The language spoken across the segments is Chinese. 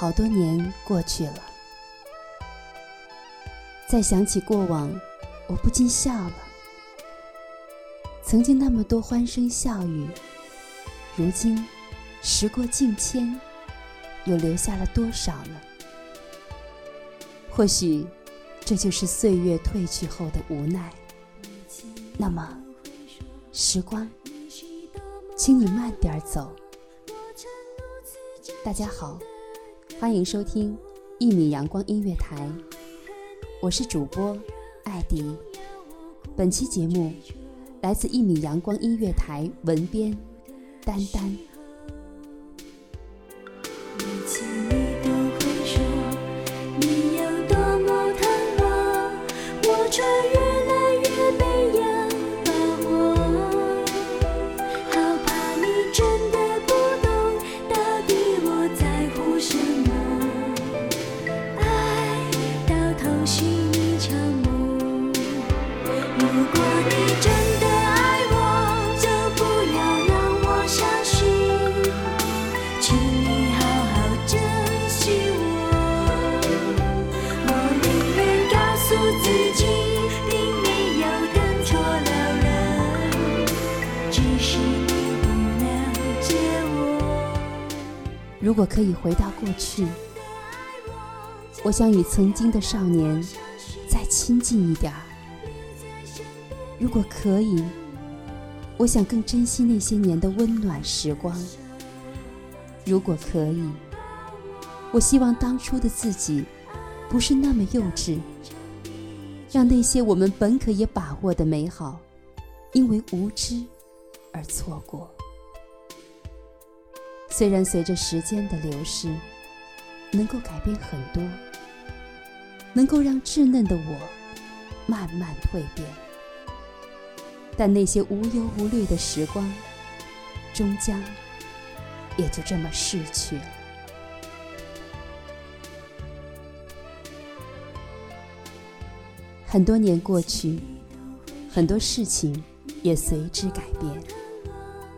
好多年过去了。再想起过往，我不禁笑了。曾经那么多欢声笑语，如今时过境迁，又留下了多少呢？或许，这就是岁月褪去后的无奈。那么，时光，请你慢点走。大家好，欢迎收听一米阳光音乐台，我是主播艾迪。本期节目来自一米阳光音乐台文编丹丹。如果可以回到过去，我想与曾经的少年再亲近一点儿。如果可以，我想更珍惜那些年的温暖时光。如果可以，我希望当初的自己不是那么幼稚，让那些我们本可也把握的美好，因为无知而错过。虽然随着时间的流逝，能够改变很多，能够让稚嫩的我慢慢蜕变，但那些无忧无虑的时光，终将也就这么逝去了。很多年过去，很多事情也随之改变，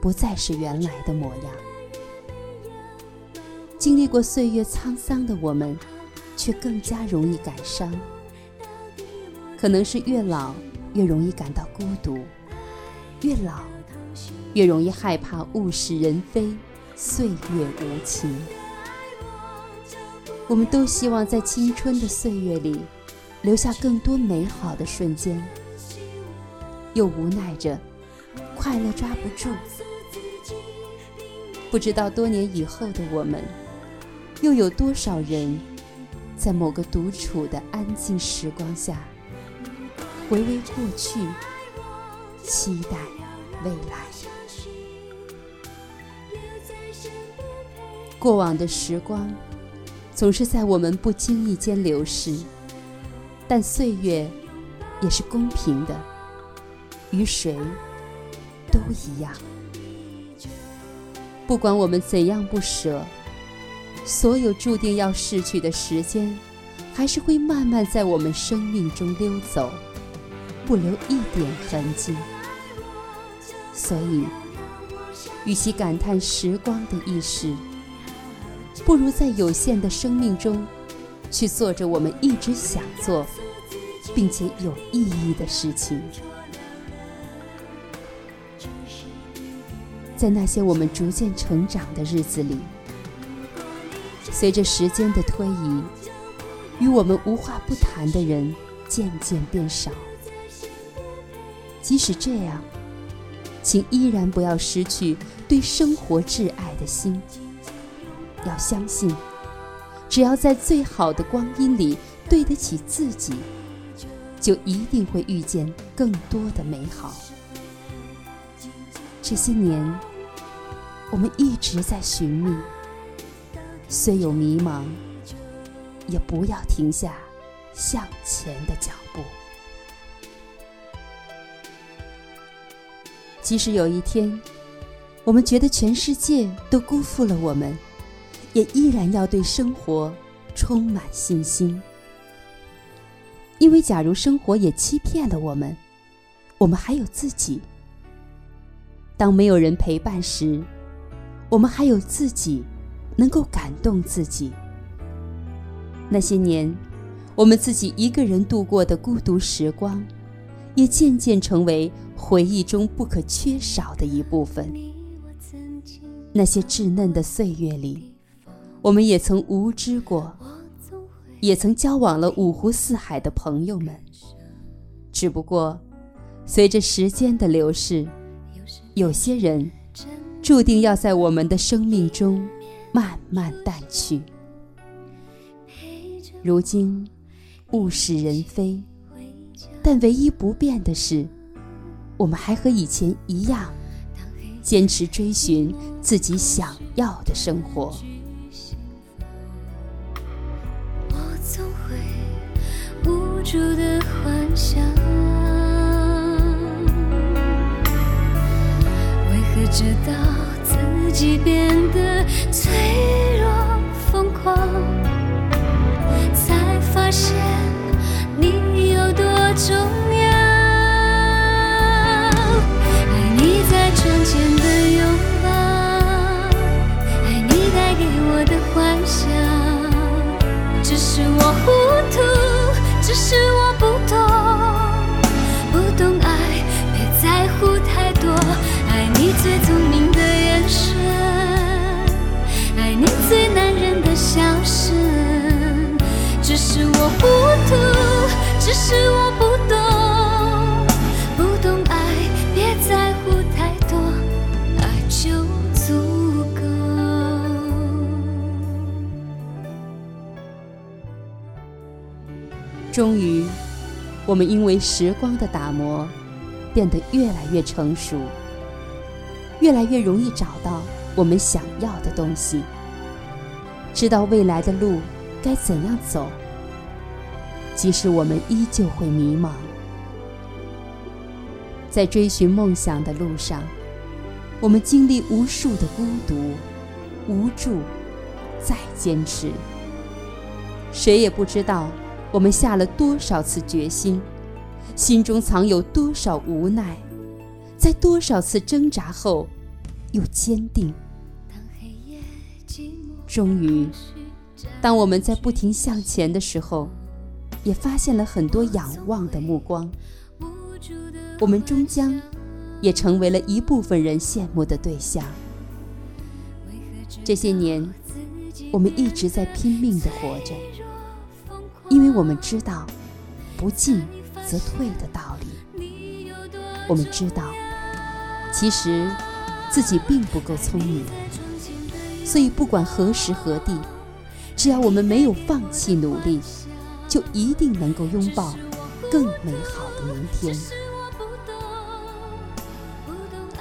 不再是原来的模样。经历过岁月沧桑的我们，却更加容易感伤。可能是越老越容易感到孤独，越老越容易害怕物是人非，岁月无情。我们都希望在青春的岁月里留下更多美好的瞬间，又无奈着快乐抓不住。不知道多年以后的我们。又有多少人，在某个独处的安静时光下，回味过去，期待未来？过往的时光，总是在我们不经意间流逝，但岁月也是公平的，与谁都一样。不管我们怎样不舍。所有注定要逝去的时间，还是会慢慢在我们生命中溜走，不留一点痕迹。所以，与其感叹时光的易逝，不如在有限的生命中，去做着我们一直想做，并且有意义的事情。在那些我们逐渐成长的日子里。随着时间的推移，与我们无话不谈的人渐渐变少。即使这样，请依然不要失去对生活挚爱的心。要相信，只要在最好的光阴里对得起自己，就一定会遇见更多的美好。这些年，我们一直在寻觅，虽有迷茫，也不要停下向前的脚步。即使有一天，我们觉得全世界都辜负了我们，也依然要对生活充满信心。因为假如生活也欺骗了我们，我们还有自己。当没有人陪伴时，我们还有自己，能够感动自己。那些年，我们自己一个人度过的孤独时光，也渐渐成为回忆中不可缺少的一部分。那些稚嫩的岁月里，我们也曾无知过，也曾交往了五湖四海的朋友们。只不过，随着时间的流逝。有些人注定要在我们的生命中慢慢淡去。如今物是人非，但唯一不变的是，我们还和以前一样，坚持追寻自己想要的生活。我总会无助的幻想。直到自己变得脆弱、疯狂，才发现你有多重要。爱你在窗前的拥抱，爱你带给我的幻想。只是我糊涂，只是我不消失。只是我糊涂，只是我不懂，不懂爱，别在乎太多，爱就足够。终于，我们因为时光的打磨，变得越来越成熟。越来越容易找到我们想要的东西，知道未来的路该怎样走。即使我们依旧会迷茫，在追寻梦想的路上，我们经历无数的孤独、无助，再坚持。谁也不知道我们下了多少次决心，心中藏有多少无奈。在多少次挣扎后，又坚定。终于，当我们在不停向前的时候，也发现了很多仰望的目光。我们终将也成为了一部分人羡慕的对象。这些年，我们一直在拼命地活着，因为我们知道“不进则退”的道理。我们知道。其实，自己并不够聪明，所以不管何时何地，只要我们没有放弃努力，就一定能够拥抱更美好的明天。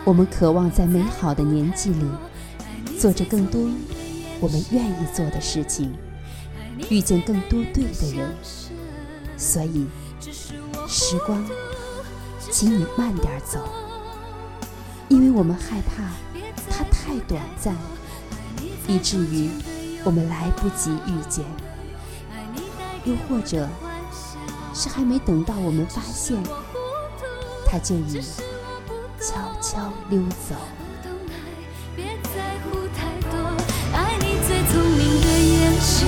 我们渴望在美好的年纪里，做着更多我们愿意做的事情，遇见更多对的人。所以，时光，请你慢点走。因为我们害怕它太短暂，以至于我们来不及遇见；又或者是还没等到我们发现，他就已悄悄溜走。爱你最聪明的眼神，